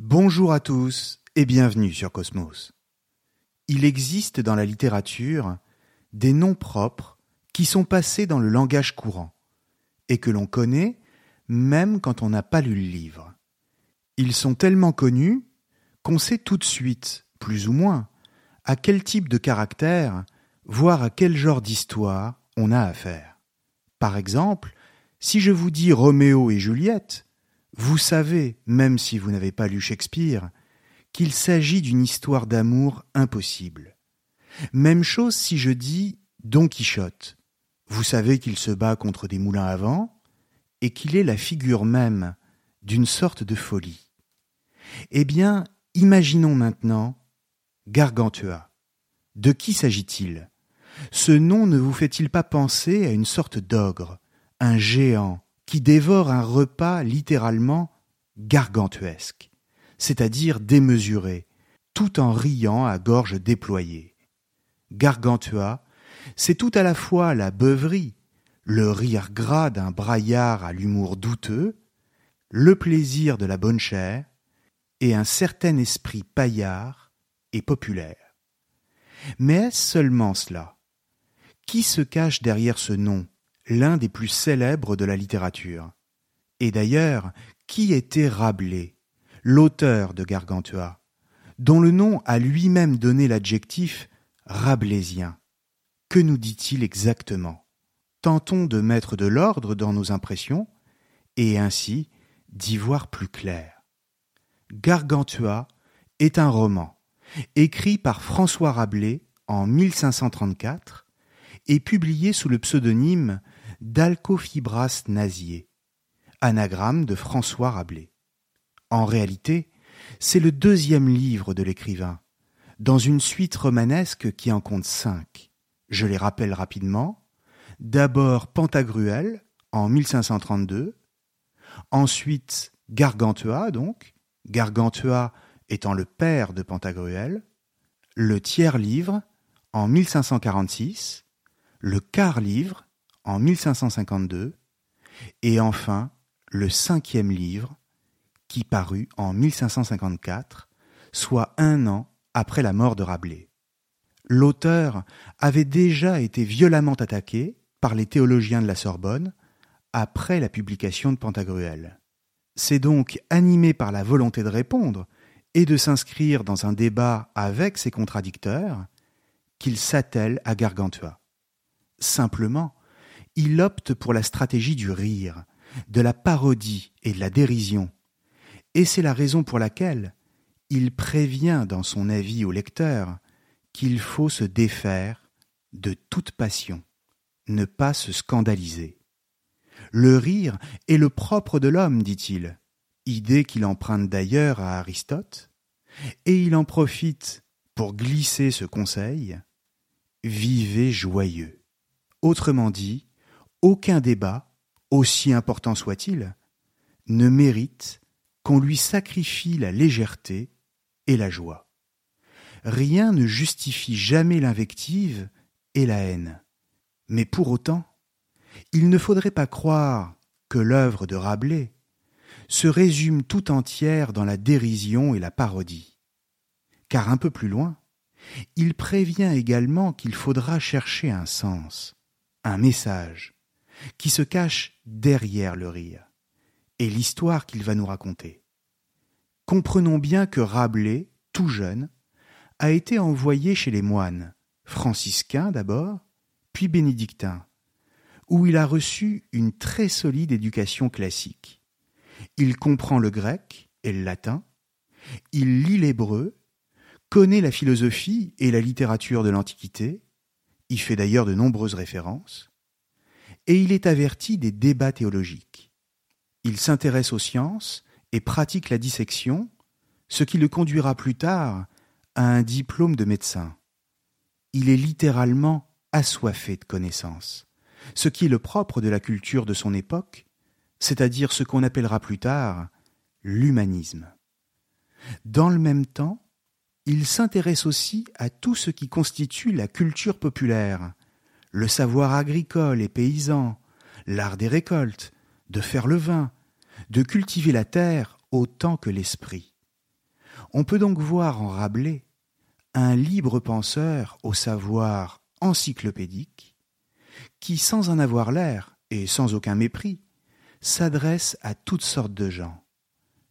Bonjour à tous et bienvenue sur Cosmos. Il existe dans la littérature des noms propres qui sont passés dans le langage courant et que l'on connaît même quand on n'a pas lu le livre. Ils sont tellement connus qu'on sait tout de suite, plus ou moins, à quel type de caractère, voire à quel genre d'histoire on a affaire. Par exemple, si je vous dis Roméo et Juliette, vous savez, même si vous n'avez pas lu Shakespeare, qu'il s'agit d'une histoire d'amour impossible. Même chose si je dis Don Quichotte. Vous savez qu'il se bat contre des moulins à vent et qu'il est la figure même d'une sorte de folie. Eh bien, imaginons maintenant Gargantua. De qui s'agit-il? Ce nom ne vous fait-il pas penser à une sorte d'ogre, un géant qui dévore un repas littéralement gargantuesque, c'est-à-dire démesuré, tout en riant à gorge déployée. Gargantua, c'est tout à la fois la beuverie, le rire gras d'un braillard à l'humour douteux, le plaisir de la bonne chair, et un certain esprit paillard et populaire. Mais est-ce seulement cela? Qui se cache derrière ce nom? L'un des plus célèbres de la littérature. Et d'ailleurs, qui était Rabelais, l'auteur de Gargantua, dont le nom a lui-même donné l'adjectif rabelaisien? Que nous dit-il exactement? Tentons de mettre de l'ordre dans nos impressions et ainsi d'y voir plus clair. Gargantua est un roman écrit par François Rabelais en 1534 et publié sous le pseudonyme d'Alcofibras Nazier, anagramme de François Rabelais. En réalité, c'est le deuxième livre de l'écrivain, dans une suite romanesque qui en compte cinq. Je les rappelle rapidement. D'abord Pantagruel, en 1532, ensuite Gargantua, donc, Gargantua étant le père de Pantagruel, le tiers livre, en 1546, le quart livre, en 1552, et enfin le cinquième livre, qui parut en 1554, soit un an après la mort de Rabelais. L'auteur avait déjà été violemment attaqué par les théologiens de la Sorbonne après la publication de Pantagruel. C'est donc animé par la volonté de répondre et de s'inscrire dans un débat avec ses contradicteurs qu'il s'attelle à Gargantua. Simplement, il opte pour la stratégie du rire, de la parodie et de la dérision. Et c'est la raison pour laquelle il prévient dans son avis au lecteur qu'il faut se défaire de toute passion, ne pas se scandaliser. Le rire est le propre de l'homme, dit-il, idée qu'il emprunte d'ailleurs à Aristote, et il en profite pour glisser ce conseil Vivez joyeux. Autrement dit, aucun débat, aussi important soit-il, ne mérite qu'on lui sacrifie la légèreté et la joie. Rien ne justifie jamais l'invective et la haine. Mais pour autant, il ne faudrait pas croire que l'œuvre de Rabelais se résume tout entière dans la dérision et la parodie. Car un peu plus loin, il prévient également qu'il faudra chercher un sens, un message, qui se cache derrière le rire. et l'histoire qu'il va nous raconter. Comprenons bien que Rabelais, tout jeune, a été envoyé chez les moines, franciscains d'abord, puis bénédictins, où il a reçu une très solide éducation classique. Il comprend le grec et le latin, il lit l'hébreu, connaît la philosophie et la littérature de l'Antiquité, y fait d'ailleurs de nombreuses références, et il est averti des débats théologiques. Il s'intéresse aux sciences et pratique la dissection, ce qui le conduira plus tard à un diplôme de médecin. Il est littéralement assoiffé de connaissances, ce qui est le propre de la culture de son époque, c'est-à-dire ce qu'on appellera plus tard l'humanisme. Dans le même temps, il s'intéresse aussi à tout ce qui constitue la culture populaire, le savoir agricole et paysan, l'art des récoltes, de faire le vin, de cultiver la terre autant que l'esprit. On peut donc voir en Rabelais un libre penseur au savoir encyclopédique, qui, sans en avoir l'air et sans aucun mépris, s'adresse à toutes sortes de gens.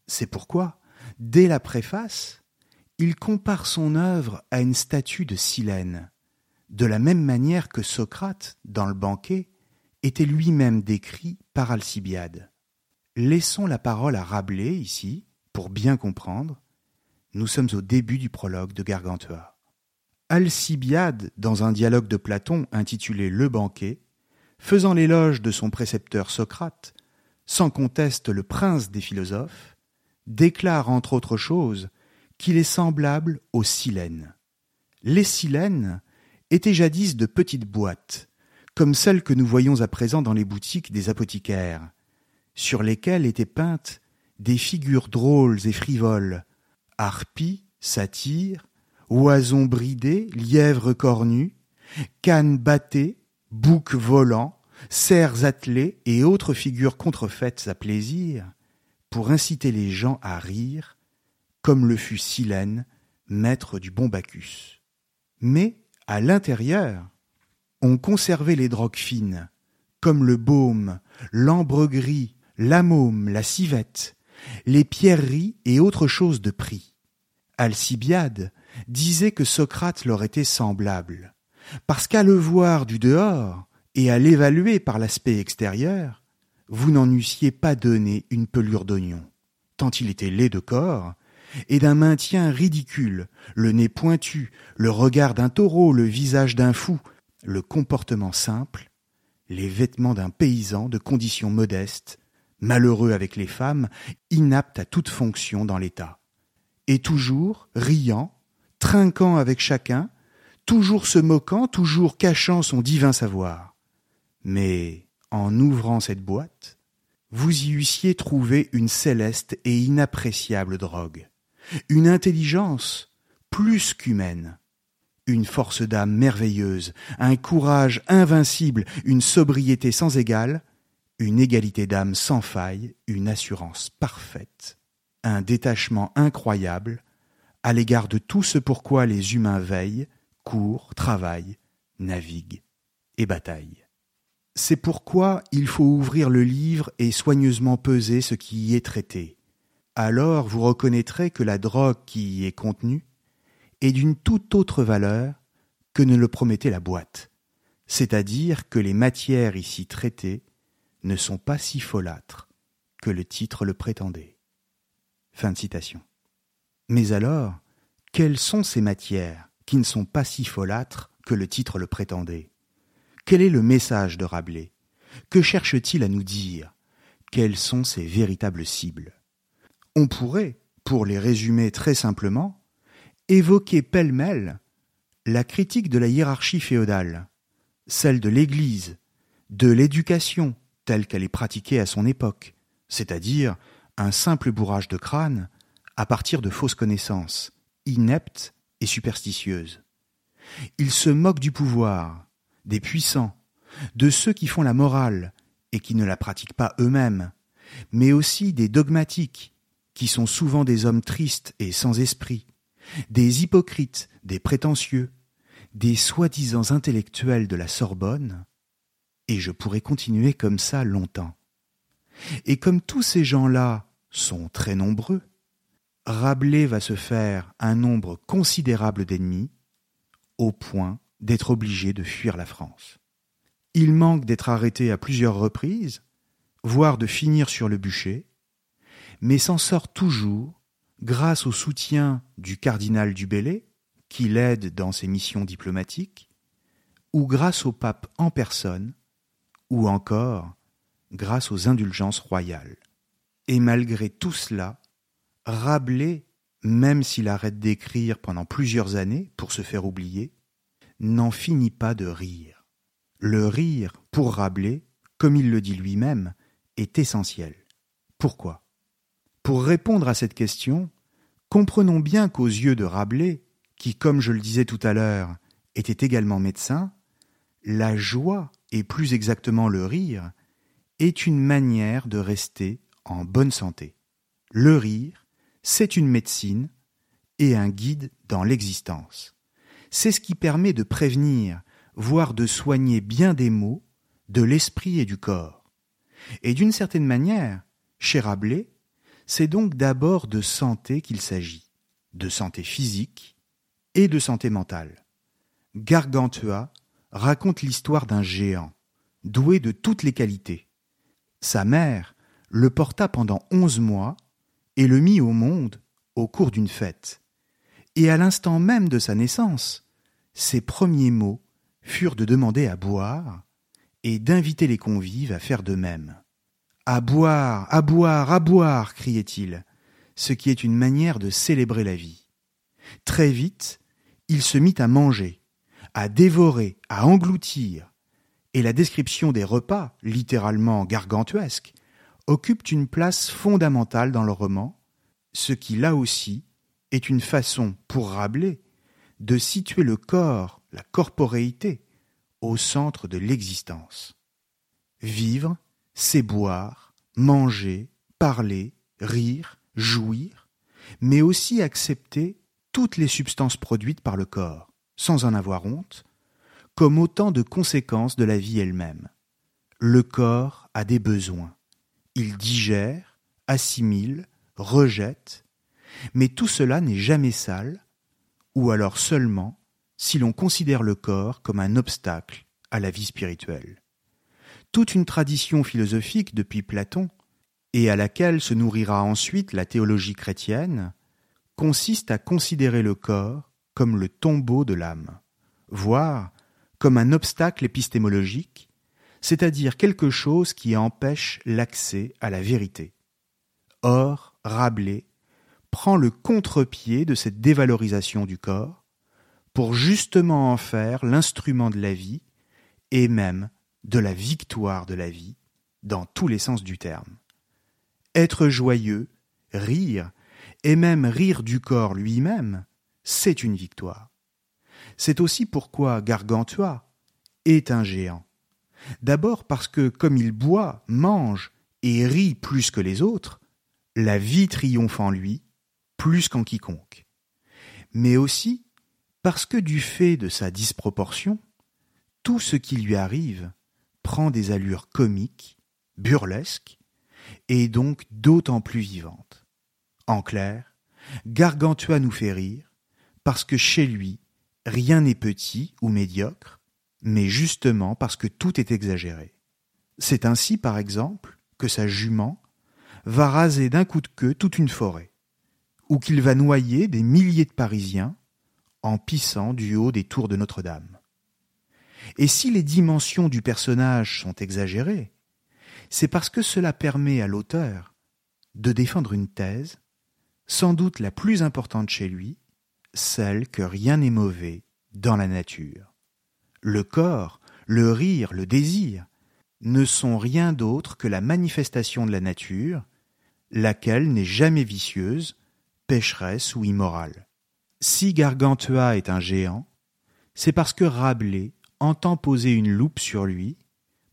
C'est pourquoi, dès la préface, il compare son œuvre à une statue de Silène, de la même manière que Socrate, dans le banquet, était lui-même décrit par Alcibiade. Laissons la parole à Rabelais ici, pour bien comprendre. Nous sommes au début du prologue de Gargantua. Alcibiade, dans un dialogue de Platon intitulé Le banquet, faisant l'éloge de son précepteur Socrate, sans conteste le prince des philosophes, déclare entre autres choses qu'il est semblable aux silènes. Les silènes étaient jadis de petites boîtes, comme celles que nous voyons à présent dans les boutiques des apothicaires, sur lesquelles étaient peintes des figures drôles et frivoles, harpies, satyres, oisons bridés, lièvres cornus, cannes battées, boucs volants, cerfs attelés et autres figures contrefaites à plaisir, pour inciter les gens à rire, comme le fut Silène, maître du bon Bacchus. Mais à l'intérieur, on conservait les drogues fines, comme le baume, l'ambre gris, l'amaume, la civette, les pierreries et autres choses de prix. Alcibiade disait que Socrate leur était semblable, parce qu'à le voir du dehors et à l'évaluer par l'aspect extérieur, vous n'en eussiez pas donné une pelure d'oignon, tant il était laid de corps et d'un maintien ridicule, le nez pointu, le regard d'un taureau, le visage d'un fou, le comportement simple, les vêtements d'un paysan de condition modeste, malheureux avec les femmes, inapte à toute fonction dans l'État. Et toujours riant, trinquant avec chacun, toujours se moquant, toujours cachant son divin savoir. Mais, en ouvrant cette boîte, vous y eussiez trouvé une céleste et inappréciable drogue une intelligence plus qu'humaine, une force d'âme merveilleuse, un courage invincible, une sobriété sans égale, une égalité d'âme sans faille, une assurance parfaite, un détachement incroyable à l'égard de tout ce pourquoi les humains veillent, courent, travaillent, naviguent et bataillent. C'est pourquoi il faut ouvrir le livre et soigneusement peser ce qui y est traité, alors vous reconnaîtrez que la drogue qui y est contenue est d'une toute autre valeur que ne le promettait la boîte, c'est-à-dire que les matières ici traitées ne sont pas si folâtres que le titre le prétendait. Fin de citation. Mais alors, quelles sont ces matières qui ne sont pas si folâtres que le titre le prétendait? Quel est le message de Rabelais? Que cherche-t-il à nous dire? Quelles sont ses véritables cibles? On pourrait, pour les résumer très simplement, évoquer pêle-mêle la critique de la hiérarchie féodale, celle de l'Église, de l'éducation telle qu'elle est pratiquée à son époque, c'est-à-dire un simple bourrage de crâne à partir de fausses connaissances, ineptes et superstitieuses. Il se moque du pouvoir, des puissants, de ceux qui font la morale et qui ne la pratiquent pas eux-mêmes, mais aussi des dogmatiques qui sont souvent des hommes tristes et sans esprit, des hypocrites, des prétentieux, des soi-disant intellectuels de la Sorbonne, et je pourrais continuer comme ça longtemps. Et comme tous ces gens-là sont très nombreux, Rabelais va se faire un nombre considérable d'ennemis, au point d'être obligé de fuir la France. Il manque d'être arrêté à plusieurs reprises, voire de finir sur le bûcher, mais s'en sort toujours grâce au soutien du cardinal du Bellay, qui l'aide dans ses missions diplomatiques, ou grâce au pape en personne, ou encore grâce aux indulgences royales. Et malgré tout cela, Rabelais, même s'il arrête d'écrire pendant plusieurs années pour se faire oublier, n'en finit pas de rire. Le rire, pour Rabelais, comme il le dit lui-même, est essentiel. Pourquoi? Pour répondre à cette question, comprenons bien qu'aux yeux de Rabelais, qui, comme je le disais tout à l'heure, était également médecin, la joie, et plus exactement le rire, est une manière de rester en bonne santé. Le rire, c'est une médecine et un guide dans l'existence. C'est ce qui permet de prévenir, voire de soigner bien des maux de l'esprit et du corps. Et d'une certaine manière, chez Rabelais, c'est donc d'abord de santé qu'il s'agit, de santé physique et de santé mentale. Gargantua raconte l'histoire d'un géant, doué de toutes les qualités. Sa mère le porta pendant onze mois et le mit au monde au cours d'une fête. Et à l'instant même de sa naissance, ses premiers mots furent de demander à boire et d'inviter les convives à faire de même. À boire, à boire, à boire, criait-il, ce qui est une manière de célébrer la vie. Très vite, il se mit à manger, à dévorer, à engloutir, et la description des repas, littéralement gargantuesques, occupe une place fondamentale dans le roman, ce qui là aussi est une façon pour Rabelais de situer le corps, la corporéité, au centre de l'existence. Vivre, c'est boire, manger, parler, rire, jouir, mais aussi accepter toutes les substances produites par le corps, sans en avoir honte, comme autant de conséquences de la vie elle-même. Le corps a des besoins. Il digère, assimile, rejette, mais tout cela n'est jamais sale, ou alors seulement si l'on considère le corps comme un obstacle à la vie spirituelle toute une tradition philosophique depuis Platon, et à laquelle se nourrira ensuite la théologie chrétienne, consiste à considérer le corps comme le tombeau de l'âme, voire comme un obstacle épistémologique, c'est-à-dire quelque chose qui empêche l'accès à la vérité. Or, Rabelais prend le contre-pied de cette dévalorisation du corps pour justement en faire l'instrument de la vie et même de la victoire de la vie, dans tous les sens du terme. Être joyeux, rire, et même rire du corps lui-même, c'est une victoire. C'est aussi pourquoi Gargantua est un géant. D'abord parce que comme il boit, mange et rit plus que les autres, la vie triomphe en lui plus qu'en quiconque. Mais aussi parce que du fait de sa disproportion, tout ce qui lui arrive prend des allures comiques, burlesques, et donc d'autant plus vivantes. En clair, Gargantua nous fait rire, parce que chez lui, rien n'est petit ou médiocre, mais justement parce que tout est exagéré. C'est ainsi, par exemple, que sa jument va raser d'un coup de queue toute une forêt, ou qu'il va noyer des milliers de Parisiens en pissant du haut des tours de Notre-Dame. Et si les dimensions du personnage sont exagérées, c'est parce que cela permet à l'auteur de défendre une thèse, sans doute la plus importante chez lui, celle que rien n'est mauvais dans la nature. Le corps, le rire, le désir ne sont rien d'autre que la manifestation de la nature, laquelle n'est jamais vicieuse, pécheresse ou immorale. Si Gargantua est un géant, c'est parce que Rabelais entend poser une loupe sur lui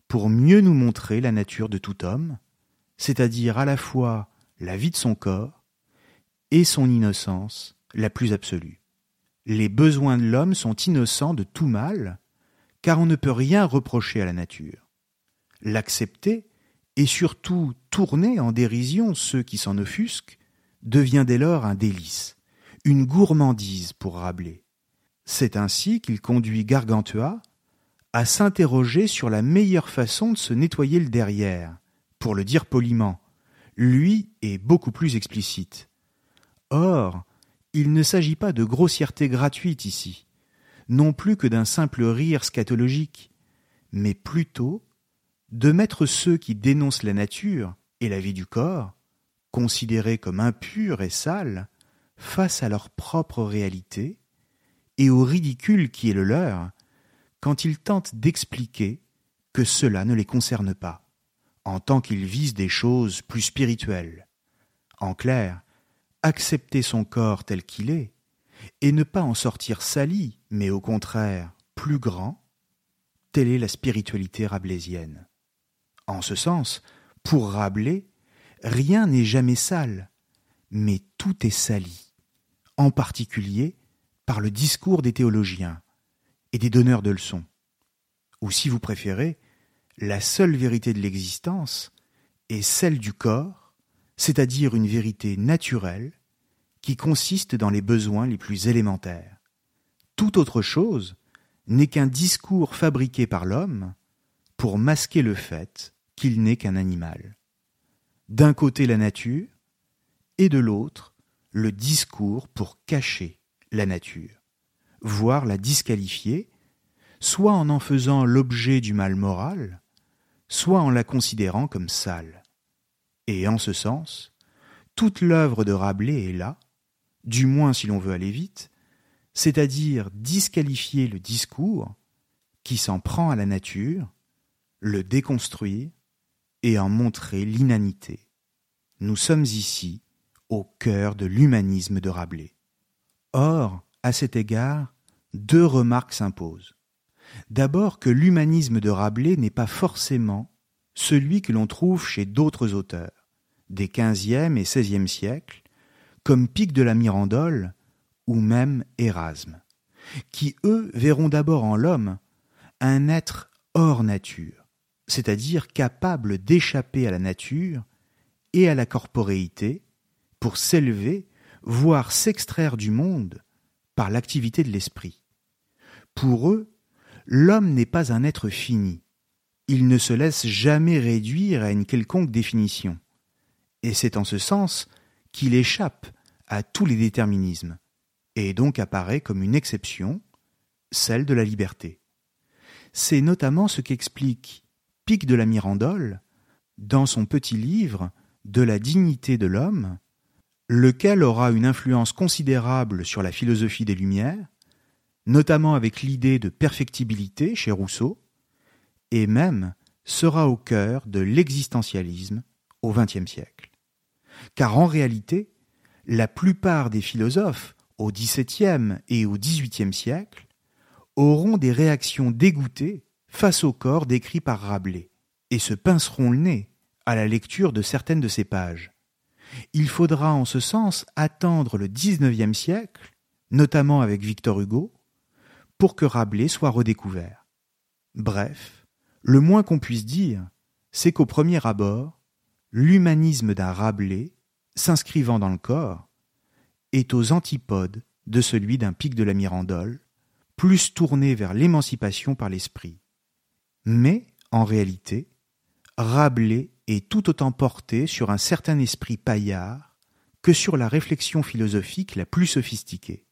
pour mieux nous montrer la nature de tout homme, c'est-à-dire à la fois la vie de son corps et son innocence la plus absolue. Les besoins de l'homme sont innocents de tout mal, car on ne peut rien reprocher à la nature. L'accepter et surtout tourner en dérision ceux qui s'en offusquent, devient dès lors un délice, une gourmandise pour Rabelais. C'est ainsi qu'il conduit Gargantua à s'interroger sur la meilleure façon de se nettoyer le derrière, pour le dire poliment. Lui est beaucoup plus explicite. Or, il ne s'agit pas de grossièreté gratuite ici, non plus que d'un simple rire scatologique, mais plutôt de mettre ceux qui dénoncent la nature et la vie du corps, considérés comme impurs et sales, face à leur propre réalité et au ridicule qui est le leur quand ils tentent d'expliquer que cela ne les concerne pas, en tant qu'ils visent des choses plus spirituelles. En clair, accepter son corps tel qu'il est, et ne pas en sortir sali, mais au contraire plus grand, telle est la spiritualité rabelaisienne. En ce sens, pour Rabelais, rien n'est jamais sale, mais tout est sali, en particulier par le discours des théologiens et des donneurs de leçons. Ou si vous préférez, la seule vérité de l'existence est celle du corps c'est-à-dire une vérité naturelle qui consiste dans les besoins les plus élémentaires. Toute autre chose n'est qu'un discours fabriqué par l'homme pour masquer le fait qu'il n'est qu'un animal. D'un côté la nature, et de l'autre le discours pour cacher la nature, voire la disqualifier, soit en en faisant l'objet du mal moral, soit en la considérant comme sale. Et en ce sens, toute l'œuvre de Rabelais est là, du moins si l'on veut aller vite, c'est-à-dire disqualifier le discours qui s'en prend à la nature, le déconstruire et en montrer l'inanité. Nous sommes ici au cœur de l'humanisme de Rabelais. Or, à cet égard, deux remarques s'imposent. D'abord que l'humanisme de Rabelais n'est pas forcément celui que l'on trouve chez d'autres auteurs, des XVe et XVIe siècles, comme Pic de la Mirandole ou même Erasme, qui eux verront d'abord en l'homme un être hors nature, c'est-à-dire capable d'échapper à la nature et à la corporéité pour s'élever, voire s'extraire du monde par l'activité de l'esprit. Pour eux, l'homme n'est pas un être fini, il ne se laisse jamais réduire à une quelconque définition. Et c'est en ce sens qu'il échappe à tous les déterminismes, et donc apparaît comme une exception, celle de la liberté. C'est notamment ce qu'explique Pic de la Mirandole dans son petit livre De la dignité de l'homme, lequel aura une influence considérable sur la philosophie des Lumières, notamment avec l'idée de perfectibilité chez Rousseau, et même sera au cœur de l'existentialisme au XXe siècle. Car en réalité, la plupart des philosophes au XVIIe et au XVIIIe siècle auront des réactions dégoûtées face au corps décrit par Rabelais et se pinceront le nez à la lecture de certaines de ses pages. Il faudra en ce sens attendre le XIXe siècle, notamment avec Victor Hugo, pour que Rabelais soit redécouvert. Bref, le moins qu'on puisse dire, c'est qu'au premier abord, l'humanisme d'un Rabelais, s'inscrivant dans le corps, est aux antipodes de celui d'un pic de la Mirandole, plus tourné vers l'émancipation par l'esprit. Mais, en réalité, Rabelais est tout autant porté sur un certain esprit paillard que sur la réflexion philosophique la plus sophistiquée.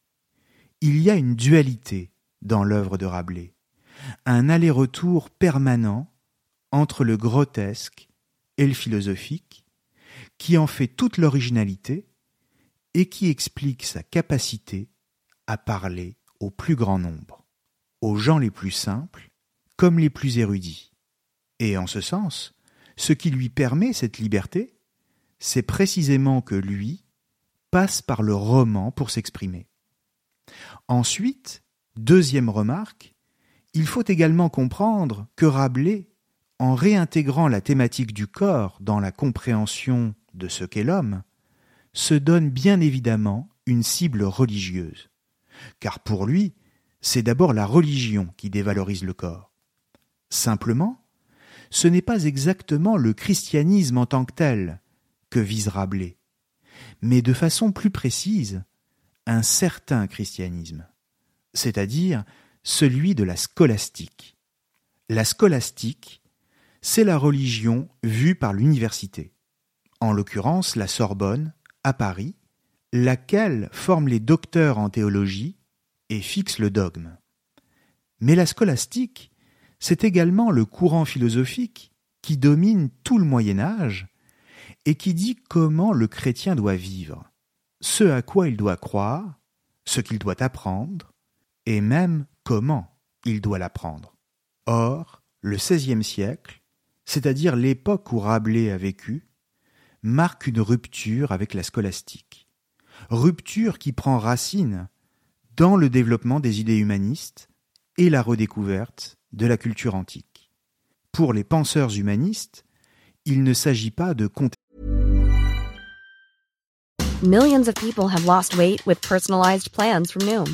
Il y a une dualité dans l'œuvre de Rabelais un aller-retour permanent entre le grotesque et le philosophique, qui en fait toute l'originalité et qui explique sa capacité à parler au plus grand nombre, aux gens les plus simples comme les plus érudits. Et en ce sens, ce qui lui permet cette liberté, c'est précisément que lui passe par le roman pour s'exprimer. Ensuite, deuxième remarque, il faut également comprendre que Rabelais, en réintégrant la thématique du corps dans la compréhension de ce qu'est l'homme, se donne bien évidemment une cible religieuse. Car pour lui, c'est d'abord la religion qui dévalorise le corps. Simplement, ce n'est pas exactement le christianisme en tant que tel que vise Rabelais, mais de façon plus précise, un certain christianisme, c'est-à-dire celui de la scolastique. La scolastique, c'est la religion vue par l'université, en l'occurrence la Sorbonne, à Paris, laquelle forme les docteurs en théologie et fixe le dogme. Mais la scolastique, c'est également le courant philosophique qui domine tout le Moyen Âge et qui dit comment le chrétien doit vivre, ce à quoi il doit croire, ce qu'il doit apprendre, et même comment il doit l'apprendre. Or, le XVIe siècle, c'est-à-dire l'époque où Rabelais a vécu, marque une rupture avec la scolastique. Rupture qui prend racine dans le développement des idées humanistes et la redécouverte de la culture antique. Pour les penseurs humanistes, il ne s'agit pas de Millions of people have lost weight with personalized plans from Noom,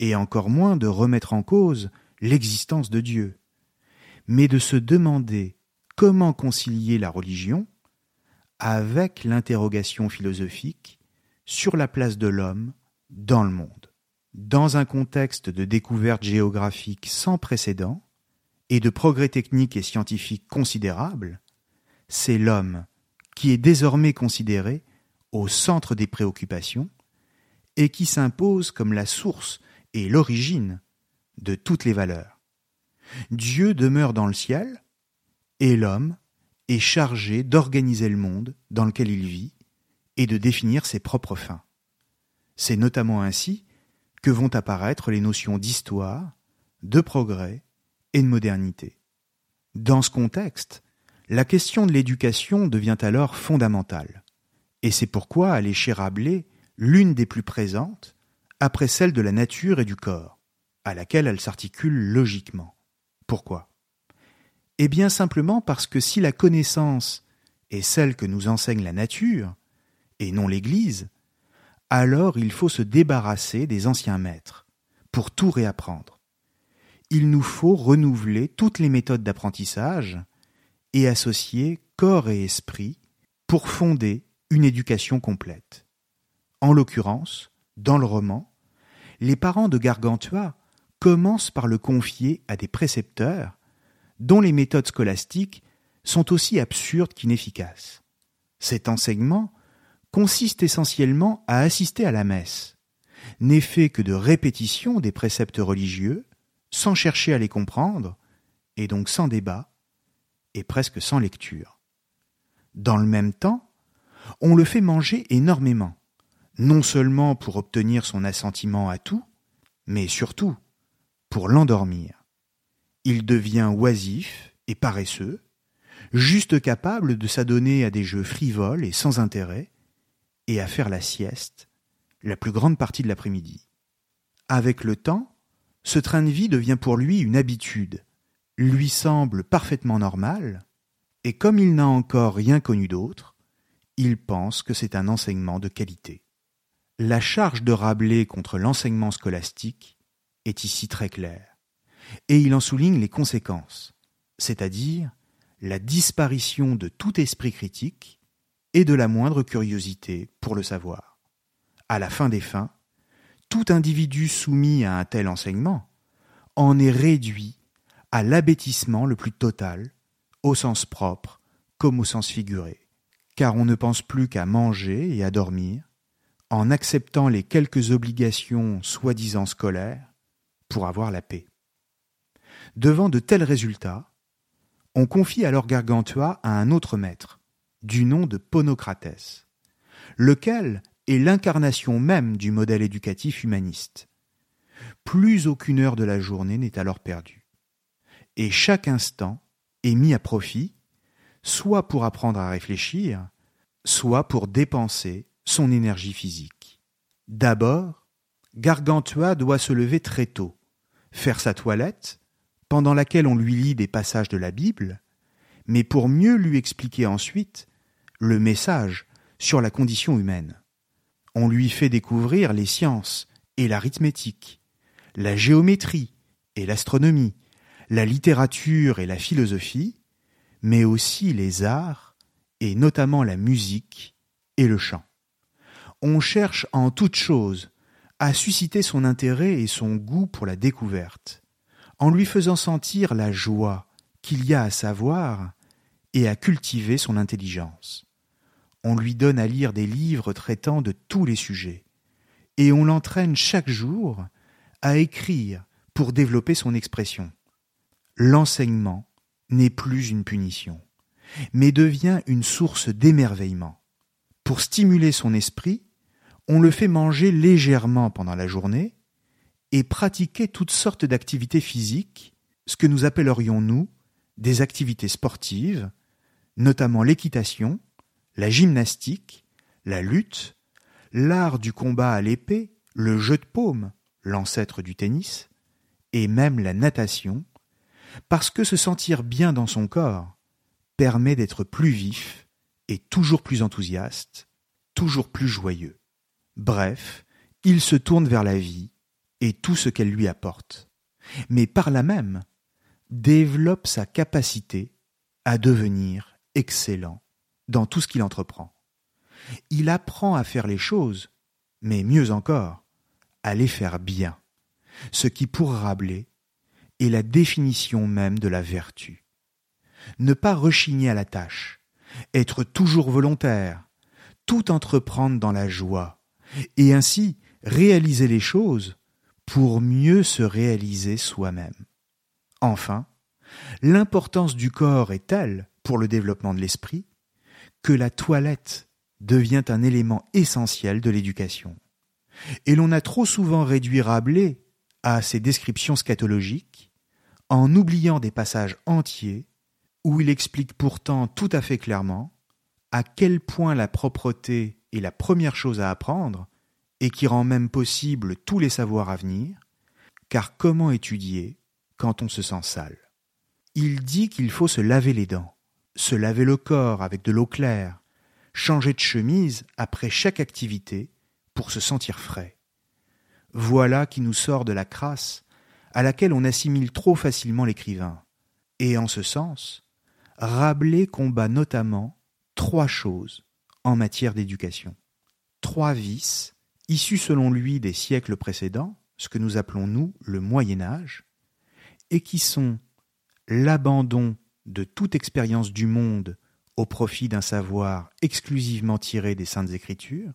et encore moins de remettre en cause l'existence de Dieu, mais de se demander comment concilier la religion avec l'interrogation philosophique sur la place de l'homme dans le monde. Dans un contexte de découverte géographique sans précédent et de progrès techniques et scientifiques considérables, c'est l'homme qui est désormais considéré au centre des préoccupations et qui s'impose comme la source et l'origine de toutes les valeurs. Dieu demeure dans le ciel et l'homme est chargé d'organiser le monde dans lequel il vit et de définir ses propres fins. C'est notamment ainsi que vont apparaître les notions d'histoire, de progrès et de modernité. Dans ce contexte, la question de l'éducation devient alors fondamentale, et c'est pourquoi est chez Rabelais l'une des plus présentes, après celle de la nature et du corps, à laquelle elle s'articule logiquement. Pourquoi? Eh bien simplement parce que si la connaissance est celle que nous enseigne la nature, et non l'Église, alors il faut se débarrasser des anciens maîtres pour tout réapprendre. Il nous faut renouveler toutes les méthodes d'apprentissage et associer corps et esprit pour fonder une éducation complète. En l'occurrence, dans le roman, les parents de Gargantua commencent par le confier à des précepteurs dont les méthodes scolastiques sont aussi absurdes qu'inefficaces. Cet enseignement consiste essentiellement à assister à la messe, n'est fait que de répétition des préceptes religieux, sans chercher à les comprendre, et donc sans débat, et presque sans lecture. Dans le même temps, on le fait manger énormément, non seulement pour obtenir son assentiment à tout, mais surtout pour l'endormir. Il devient oisif et paresseux, juste capable de s'adonner à des jeux frivoles et sans intérêt, et à faire la sieste la plus grande partie de l'après-midi. Avec le temps, ce train de vie devient pour lui une habitude, lui semble parfaitement normal, et comme il n'a encore rien connu d'autre, il pense que c'est un enseignement de qualité. La charge de Rabelais contre l'enseignement scolastique est ici très claire, et il en souligne les conséquences, c'est-à-dire la disparition de tout esprit critique et de la moindre curiosité pour le savoir. À la fin des fins, tout individu soumis à un tel enseignement en est réduit à l'abêtissement le plus total, au sens propre comme au sens figuré, car on ne pense plus qu'à manger et à dormir, en acceptant les quelques obligations soi-disant scolaires pour avoir la paix. Devant de tels résultats, on confie alors Gargantua à un autre maître, du nom de Ponocrates, lequel est l'incarnation même du modèle éducatif humaniste. Plus aucune heure de la journée n'est alors perdue. Et chaque instant est mis à profit, soit pour apprendre à réfléchir, soit pour dépenser son énergie physique. D'abord, Gargantua doit se lever très tôt, faire sa toilette, pendant laquelle on lui lit des passages de la Bible, mais pour mieux lui expliquer ensuite le message sur la condition humaine. On lui fait découvrir les sciences et l'arithmétique, la géométrie et l'astronomie, la littérature et la philosophie, mais aussi les arts, et notamment la musique et le chant. On cherche en toute chose à susciter son intérêt et son goût pour la découverte, en lui faisant sentir la joie qu'il y a à savoir et à cultiver son intelligence. On lui donne à lire des livres traitant de tous les sujets, et on l'entraîne chaque jour à écrire pour développer son expression. L'enseignement n'est plus une punition, mais devient une source d'émerveillement. Pour stimuler son esprit, on le fait manger légèrement pendant la journée et pratiquer toutes sortes d'activités physiques, ce que nous appellerions, nous, des activités sportives, notamment l'équitation, la gymnastique, la lutte, l'art du combat à l'épée, le jeu de paume, l'ancêtre du tennis, et même la natation, parce que se sentir bien dans son corps permet d'être plus vif et toujours plus enthousiaste, toujours plus joyeux. Bref, il se tourne vers la vie et tout ce qu'elle lui apporte, mais par là même développe sa capacité à devenir excellent dans tout ce qu'il entreprend. Il apprend à faire les choses, mais mieux encore, à les faire bien, ce qui pour Rabelais est la définition même de la vertu. Ne pas rechigner à la tâche, être toujours volontaire, tout entreprendre dans la joie, et ainsi réaliser les choses pour mieux se réaliser soi-même. Enfin, l'importance du corps est telle pour le développement de l'esprit que la toilette devient un élément essentiel de l'éducation. Et l'on a trop souvent réduit Rabelais à ses descriptions scatologiques, en oubliant des passages entiers où il explique pourtant tout à fait clairement à quel point la propreté est la première chose à apprendre et qui rend même possible tous les savoirs à venir, car comment étudier quand on se sent sale? Il dit qu'il faut se laver les dents, se laver le corps avec de l'eau claire, changer de chemise après chaque activité pour se sentir frais. Voilà qui nous sort de la crasse à laquelle on assimile trop facilement l'écrivain. Et en ce sens, Rabelais combat notamment trois choses en matière d'éducation. Trois vices, issus selon lui des siècles précédents, ce que nous appelons nous le Moyen Âge, et qui sont l'abandon de toute expérience du monde au profit d'un savoir exclusivement tiré des saintes écritures,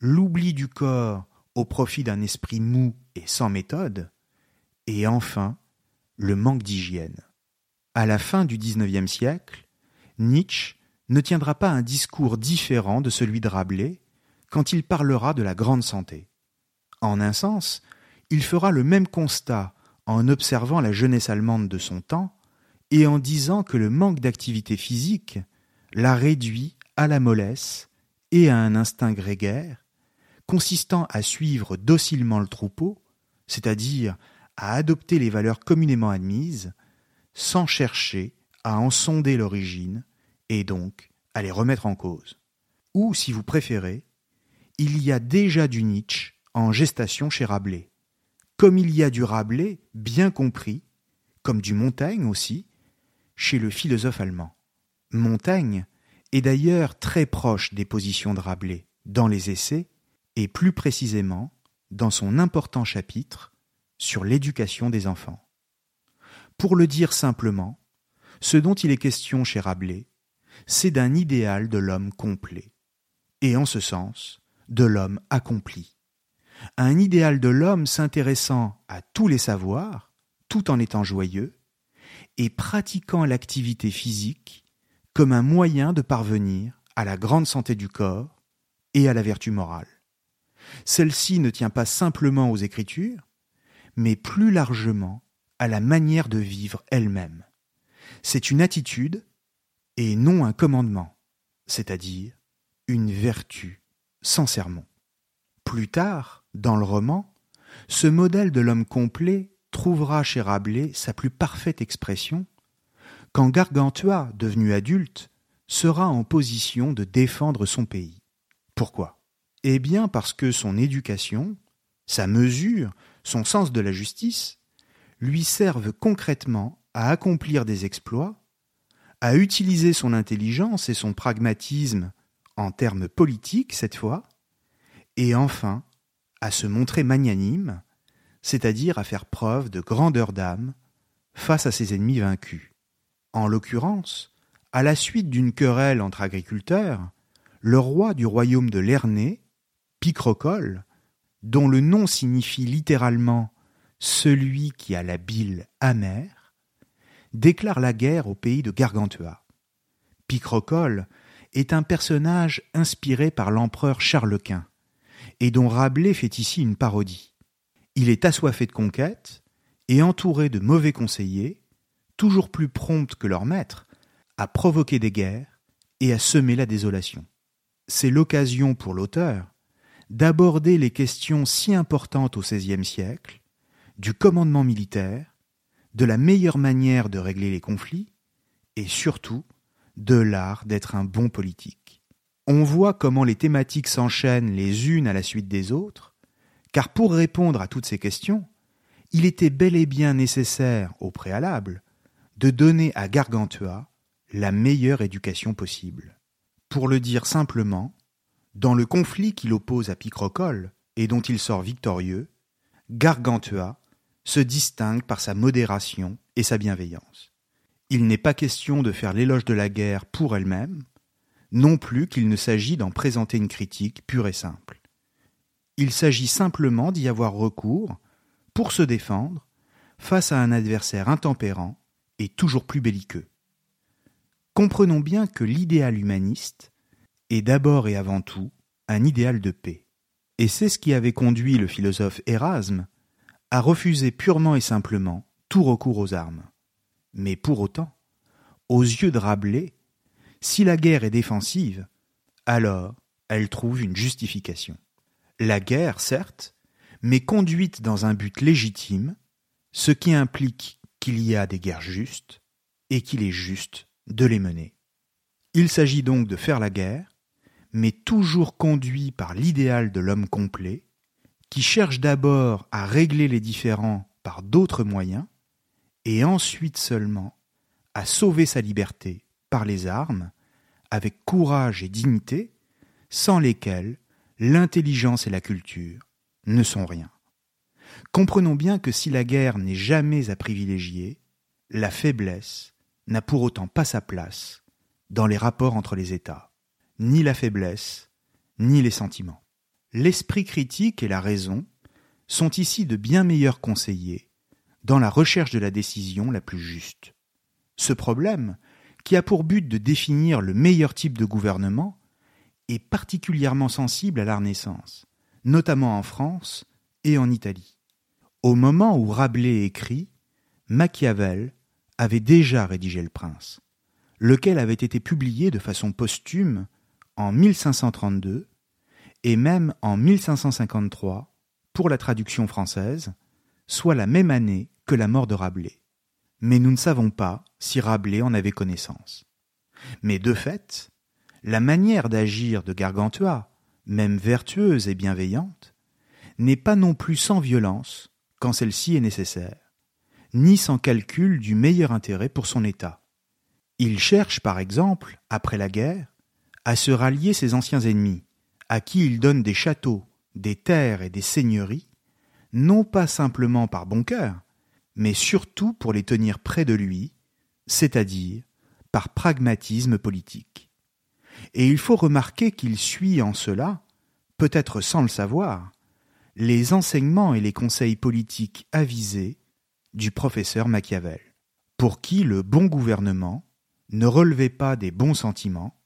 l'oubli du corps au profit d'un esprit mou et sans méthode, et enfin le manque d'hygiène. À la fin du XIXe siècle, Nietzsche ne tiendra pas un discours différent de celui de Rabelais quand il parlera de la grande santé. En un sens, il fera le même constat en observant la jeunesse allemande de son temps et en disant que le manque d'activité physique la réduit à la mollesse et à un instinct grégaire consistant à suivre docilement le troupeau, c'est-à-dire à adopter les valeurs communément admises, sans chercher à en sonder l'origine et donc à les remettre en cause. Ou, si vous préférez, il y a déjà du Nietzsche en gestation chez Rabelais, comme il y a du Rabelais bien compris, comme du Montaigne aussi, chez le philosophe allemand. Montaigne est d'ailleurs très proche des positions de Rabelais dans les essais et plus précisément dans son important chapitre sur l'éducation des enfants. Pour le dire simplement, ce dont il est question chez Rabelais, c'est d'un idéal de l'homme complet, et en ce sens, de l'homme accompli. Un idéal de l'homme s'intéressant à tous les savoirs, tout en étant joyeux, et pratiquant l'activité physique comme un moyen de parvenir à la grande santé du corps et à la vertu morale. Celle-ci ne tient pas simplement aux Écritures, mais plus largement à la manière de vivre elle-même. C'est une attitude et non un commandement, c'est-à-dire une vertu sans sermon. Plus tard, dans le roman, ce modèle de l'homme complet trouvera chez Rabelais sa plus parfaite expression quand Gargantua, devenu adulte, sera en position de défendre son pays. Pourquoi? Eh bien parce que son éducation, sa mesure, son sens de la justice, lui servent concrètement à accomplir des exploits, à utiliser son intelligence et son pragmatisme en termes politiques cette fois, et enfin à se montrer magnanime, c'est-à-dire à faire preuve de grandeur d'âme face à ses ennemis vaincus. En l'occurrence, à la suite d'une querelle entre agriculteurs, le roi du royaume de Lernée, Picrocole, dont le nom signifie littéralement celui qui a la bile amère, déclare la guerre au pays de Gargantua. Picrocole est un personnage inspiré par l'empereur Charles Quint, et dont Rabelais fait ici une parodie. Il est assoiffé de conquête et entouré de mauvais conseillers, toujours plus prompts que leurs maîtres à provoquer des guerres et à semer la désolation. C'est l'occasion pour l'auteur d'aborder les questions si importantes au XVIe siècle, du commandement militaire, de la meilleure manière de régler les conflits, et surtout de l'art d'être un bon politique. On voit comment les thématiques s'enchaînent les unes à la suite des autres, car pour répondre à toutes ces questions, il était bel et bien nécessaire, au préalable, de donner à Gargantua la meilleure éducation possible. Pour le dire simplement, dans le conflit qu'il oppose à Picrocole et dont il sort victorieux, Gargantua se distingue par sa modération et sa bienveillance. Il n'est pas question de faire l'éloge de la guerre pour elle-même, non plus qu'il ne s'agit d'en présenter une critique pure et simple. Il s'agit simplement d'y avoir recours pour se défendre face à un adversaire intempérant et toujours plus belliqueux. Comprenons bien que l'idéal humaniste est d'abord et avant tout un idéal de paix. Et c'est ce qui avait conduit le philosophe Erasme à refuser purement et simplement tout recours aux armes. Mais pour autant, aux yeux de Rabelais, si la guerre est défensive, alors elle trouve une justification. La guerre, certes, mais conduite dans un but légitime, ce qui implique qu'il y a des guerres justes et qu'il est juste de les mener. Il s'agit donc de faire la guerre, mais toujours conduit par l'idéal de l'homme complet, qui cherche d'abord à régler les différends par d'autres moyens, et ensuite seulement à sauver sa liberté par les armes, avec courage et dignité, sans lesquelles l'intelligence et la culture ne sont rien. Comprenons bien que si la guerre n'est jamais à privilégier, la faiblesse n'a pour autant pas sa place dans les rapports entre les États, ni la faiblesse, ni les sentiments. L'esprit critique et la raison sont ici de bien meilleurs conseillers dans la recherche de la décision la plus juste. Ce problème, qui a pour but de définir le meilleur type de gouvernement, est particulièrement sensible à la Renaissance, notamment en France et en Italie. Au moment où Rabelais écrit, Machiavel avait déjà rédigé Le Prince, lequel avait été publié de façon posthume en 1532 et même en 1553 pour la traduction française, soit la même année que la mort de Rabelais. Mais nous ne savons pas si Rabelais en avait connaissance. Mais de fait, la manière d'agir de Gargantua, même vertueuse et bienveillante, n'est pas non plus sans violence quand celle-ci est nécessaire ni sans calcul du meilleur intérêt pour son État. Il cherche, par exemple, après la guerre, à se rallier ses anciens ennemis, à qui il donne des châteaux, des terres et des seigneuries, non pas simplement par bon cœur, mais surtout pour les tenir près de lui, c'est-à-dire par pragmatisme politique. Et il faut remarquer qu'il suit en cela, peut-être sans le savoir, les enseignements et les conseils politiques avisés du professeur Machiavel, pour qui le bon gouvernement ne relevait pas des bons sentiments,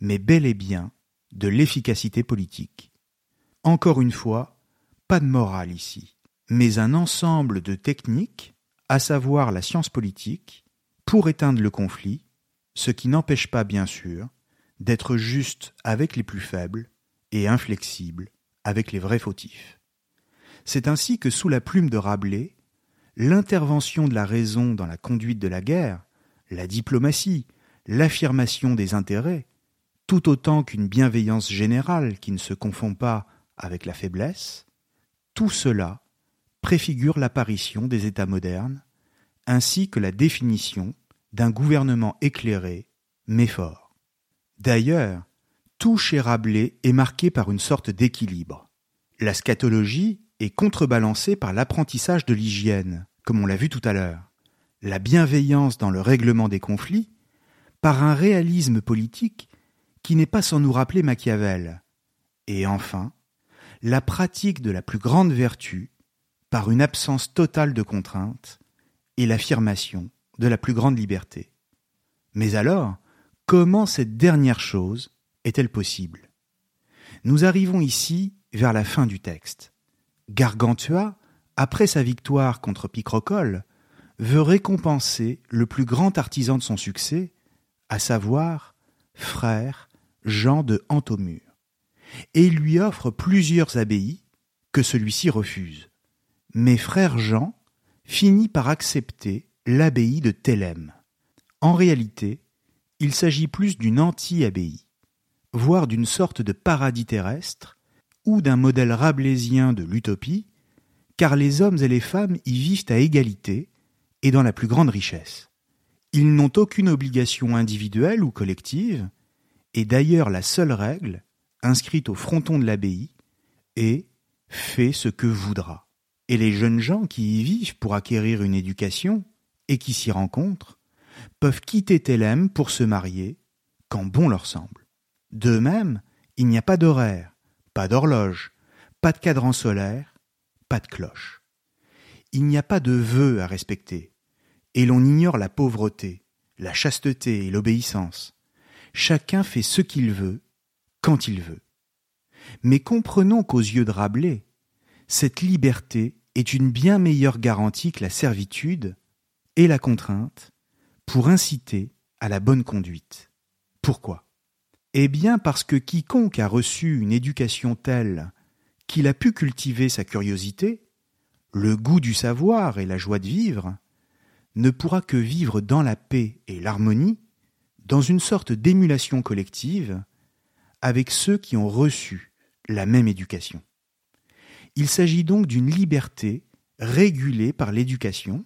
mais bel et bien de l'efficacité politique. Encore une fois, pas de morale ici, mais un ensemble de techniques, à savoir la science politique, pour éteindre le conflit, ce qui n'empêche pas, bien sûr, d'être juste avec les plus faibles et inflexible avec les vrais fautifs. C'est ainsi que sous la plume de Rabelais, l'intervention de la raison dans la conduite de la guerre, la diplomatie, l'affirmation des intérêts, tout autant qu'une bienveillance générale qui ne se confond pas avec la faiblesse, tout cela préfigure l'apparition des États modernes, ainsi que la définition d'un gouvernement éclairé, mais fort. D'ailleurs, tout chez Rabelais est marqué par une sorte d'équilibre. La scatologie est contrebalancée par l'apprentissage de l'hygiène, comme on l'a vu tout à l'heure, la bienveillance dans le règlement des conflits, par un réalisme politique qui n'est pas sans nous rappeler Machiavel, et enfin, la pratique de la plus grande vertu par une absence totale de contraintes et l'affirmation de la plus grande liberté. Mais alors, comment cette dernière chose est-elle possible? Nous arrivons ici vers la fin du texte. Gargantua, après sa victoire contre Picrocole, veut récompenser le plus grand artisan de son succès, à savoir frère Jean de Antomur, et il lui offre plusieurs abbayes que celui-ci refuse. Mais frère Jean finit par accepter l'abbaye de Thélème. En réalité, il s'agit plus d'une anti-abbaye, voire d'une sorte de paradis terrestre, ou d'un modèle rabelaisien de l'utopie, car les hommes et les femmes y vivent à égalité et dans la plus grande richesse. Ils n'ont aucune obligation individuelle ou collective, et d'ailleurs la seule règle, inscrite au fronton de l'abbaye, est fais ce que voudra. Et les jeunes gens qui y vivent pour acquérir une éducation et qui s'y rencontrent peuvent quitter Thélème pour se marier quand bon leur semble. De même, il n'y a pas d'horaire, pas d'horloge, pas de cadran solaire, pas de cloche. Il n'y a pas de vœux à respecter, et l'on ignore la pauvreté, la chasteté et l'obéissance. Chacun fait ce qu'il veut, quand il veut. Mais comprenons qu'aux yeux de Rabelais, cette liberté est une bien meilleure garantie que la servitude et la contrainte pour inciter à la bonne conduite. Pourquoi? Eh bien parce que quiconque a reçu une éducation telle qu'il a pu cultiver sa curiosité, le goût du savoir et la joie de vivre, ne pourra que vivre dans la paix et l'harmonie, dans une sorte d'émulation collective, avec ceux qui ont reçu la même éducation. Il s'agit donc d'une liberté régulée par l'éducation,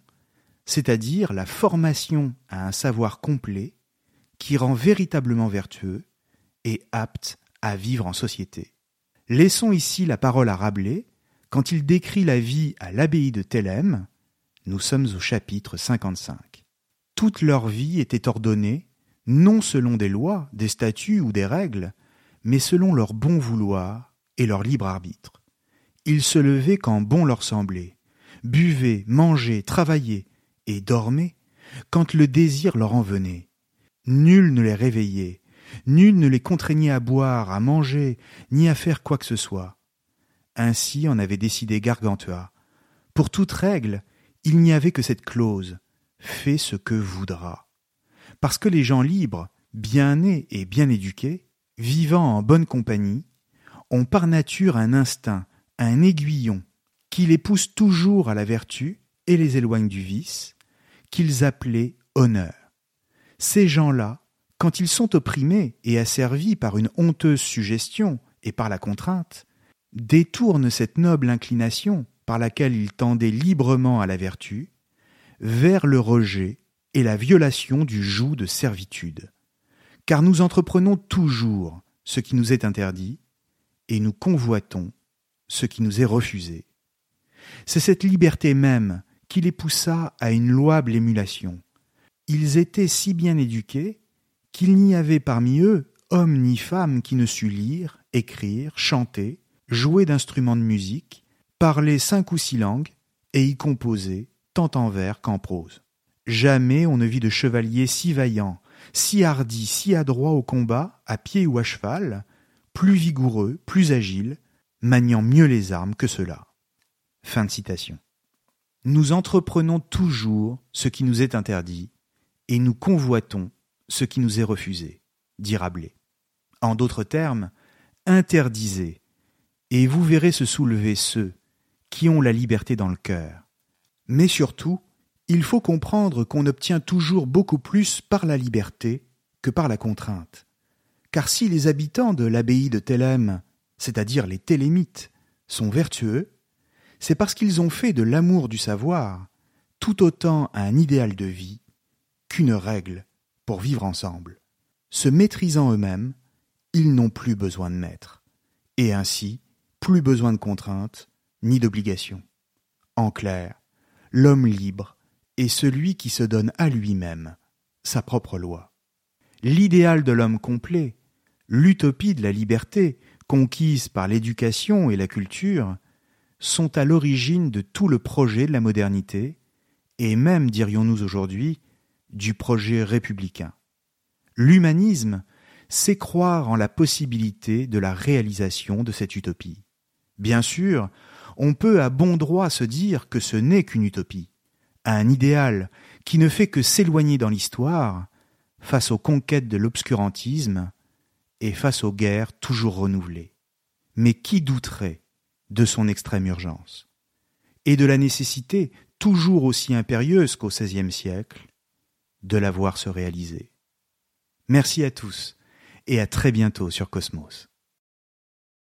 c'est-à-dire la formation à un savoir complet qui rend véritablement vertueux et apte à vivre en société. Laissons ici la parole à Rabelais quand il décrit la vie à l'abbaye de Thélème. Nous sommes au chapitre 55. Toute leur vie était ordonnée non selon des lois, des statuts ou des règles, mais selon leur bon vouloir et leur libre arbitre. Ils se levaient quand bon leur semblait, buvaient, mangeaient, travaillaient, et dormaient quand le désir leur en venait. Nul ne les réveillait, nul ne les contraignait à boire, à manger, ni à faire quoi que ce soit. Ainsi en avait décidé Gargantua. Pour toute règle, il n'y avait que cette clause fais ce que voudra. Parce que les gens libres, bien nés et bien éduqués, vivant en bonne compagnie, ont par nature un instinct, un aiguillon, qui les pousse toujours à la vertu et les éloigne du vice, qu'ils appelaient honneur. Ces gens-là, quand ils sont opprimés et asservis par une honteuse suggestion et par la contrainte, détournent cette noble inclination par laquelle ils tendaient librement à la vertu, vers le rejet et la violation du joug de servitude. Car nous entreprenons toujours ce qui nous est interdit, et nous convoitons ce qui nous est refusé. C'est cette liberté même qui les poussa à une louable émulation. Ils étaient si bien éduqués qu'il n'y avait parmi eux homme ni femme qui ne sût lire, écrire, chanter, jouer d'instruments de musique, parler cinq ou six langues, et y composer tant en vers qu'en prose. Jamais on ne vit de chevalier si vaillant, si hardi, si adroit au combat, à pied ou à cheval, plus vigoureux, plus agile, maniant mieux les armes que cela. Fin de citation. Nous entreprenons toujours ce qui nous est interdit, et nous convoitons ce qui nous est refusé, dit Rabelais. En d'autres termes, interdisez, et vous verrez se soulever ceux qui ont la liberté dans le cœur. Mais surtout, il faut comprendre qu'on obtient toujours beaucoup plus par la liberté que par la contrainte. Car si les habitants de l'abbaye de Thélème, c'est-à-dire les télémites, sont vertueux, c'est parce qu'ils ont fait de l'amour du savoir tout autant un idéal de vie qu'une règle pour vivre ensemble. Se maîtrisant eux-mêmes, ils n'ont plus besoin de maître, et ainsi plus besoin de contraintes ni d'obligations. En clair, l'homme libre est celui qui se donne à lui-même sa propre loi. L'idéal de l'homme complet, l'utopie de la liberté conquise par l'éducation et la culture, sont à l'origine de tout le projet de la modernité, et même, dirions-nous aujourd'hui, du projet républicain. L'humanisme, c'est croire en la possibilité de la réalisation de cette utopie. Bien sûr, on peut à bon droit se dire que ce n'est qu'une utopie, un idéal qui ne fait que s'éloigner dans l'histoire face aux conquêtes de l'obscurantisme et face aux guerres toujours renouvelées. Mais qui douterait de son extrême urgence et de la nécessité toujours aussi impérieuse qu'au XVIe siècle de la voir se réaliser? Merci à tous et à très bientôt sur Cosmos.